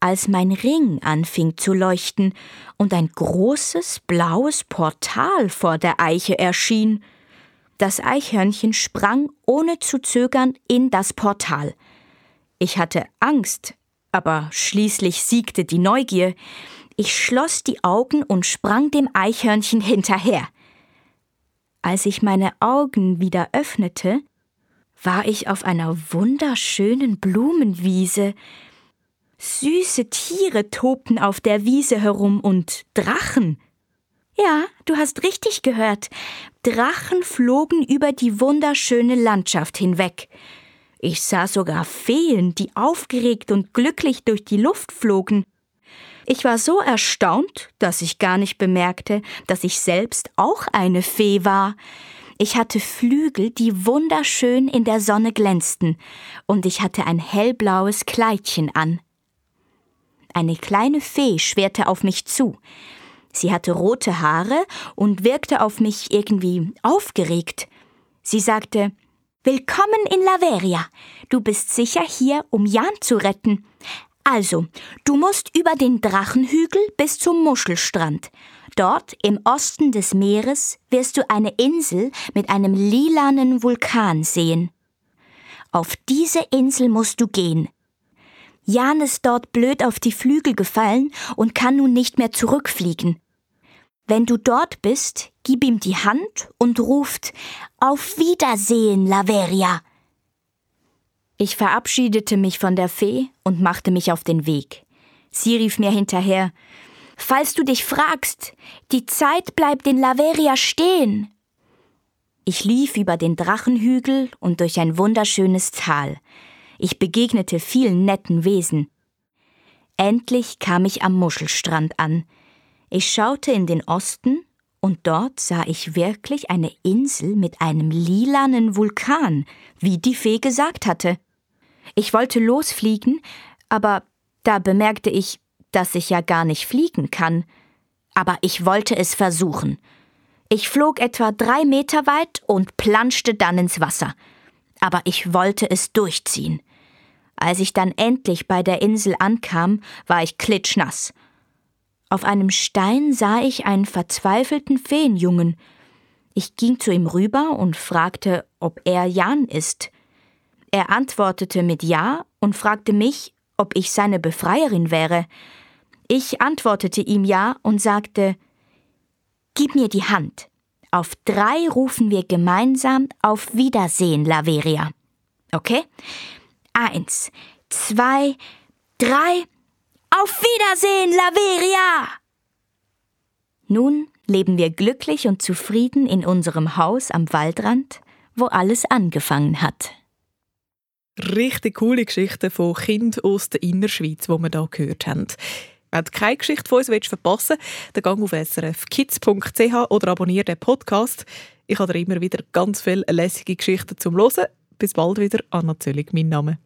als mein Ring anfing zu leuchten und ein großes blaues Portal vor der Eiche erschien. Das Eichhörnchen sprang ohne zu zögern in das Portal. Ich hatte Angst, aber schließlich siegte die Neugier. Ich schloss die Augen und sprang dem Eichhörnchen hinterher. Als ich meine Augen wieder öffnete, war ich auf einer wunderschönen Blumenwiese. Süße Tiere tobten auf der Wiese herum und Drachen. Ja, du hast richtig gehört. Drachen flogen über die wunderschöne Landschaft hinweg. Ich sah sogar Feen, die aufgeregt und glücklich durch die Luft flogen. Ich war so erstaunt, dass ich gar nicht bemerkte, dass ich selbst auch eine Fee war. Ich hatte Flügel, die wunderschön in der Sonne glänzten, und ich hatte ein hellblaues Kleidchen an. Eine kleine Fee schwerte auf mich zu. Sie hatte rote Haare und wirkte auf mich irgendwie aufgeregt. Sie sagte Willkommen in Laveria. Du bist sicher hier, um Jan zu retten. Also, du musst über den Drachenhügel bis zum Muschelstrand. Dort im Osten des Meeres wirst du eine Insel mit einem lilanen Vulkan sehen. Auf diese Insel musst du gehen. Jan ist dort blöd auf die Flügel gefallen und kann nun nicht mehr zurückfliegen. Wenn du dort bist, gib ihm die Hand und ruft Auf Wiedersehen, Laveria. Ich verabschiedete mich von der Fee und machte mich auf den Weg. Sie rief mir hinterher Falls du dich fragst, die Zeit bleibt in Laveria stehen. Ich lief über den Drachenhügel und durch ein wunderschönes Tal. Ich begegnete vielen netten Wesen. Endlich kam ich am Muschelstrand an. Ich schaute in den Osten und dort sah ich wirklich eine Insel mit einem lilanen Vulkan, wie die Fee gesagt hatte. Ich wollte losfliegen, aber da bemerkte ich, dass ich ja gar nicht fliegen kann. Aber ich wollte es versuchen. Ich flog etwa drei Meter weit und planschte dann ins Wasser. Aber ich wollte es durchziehen. Als ich dann endlich bei der Insel ankam, war ich klitschnass. Auf einem Stein sah ich einen verzweifelten Feenjungen. Ich ging zu ihm rüber und fragte, ob er Jan ist. Er antwortete mit Ja und fragte mich, ob ich seine Befreierin wäre. Ich antwortete ihm Ja und sagte, Gib mir die Hand. Auf drei rufen wir gemeinsam auf Wiedersehen, Laveria. Okay? Eins, zwei, drei. Auf Wiedersehen, Laveria! Nun leben wir glücklich und zufrieden in unserem Haus am Waldrand, wo alles angefangen hat. Richtig coole Geschichten von Kind aus der Innerschweiz, die wir hier gehört haben. Wenn du keine Geschichte von uns verpassen willst, dann geh auf srfkids.ch oder abonniere den Podcast. Ich habe dir immer wieder ganz viele lässige Geschichten zum Hören. Bis bald wieder, Anna Zöllig, mein Name.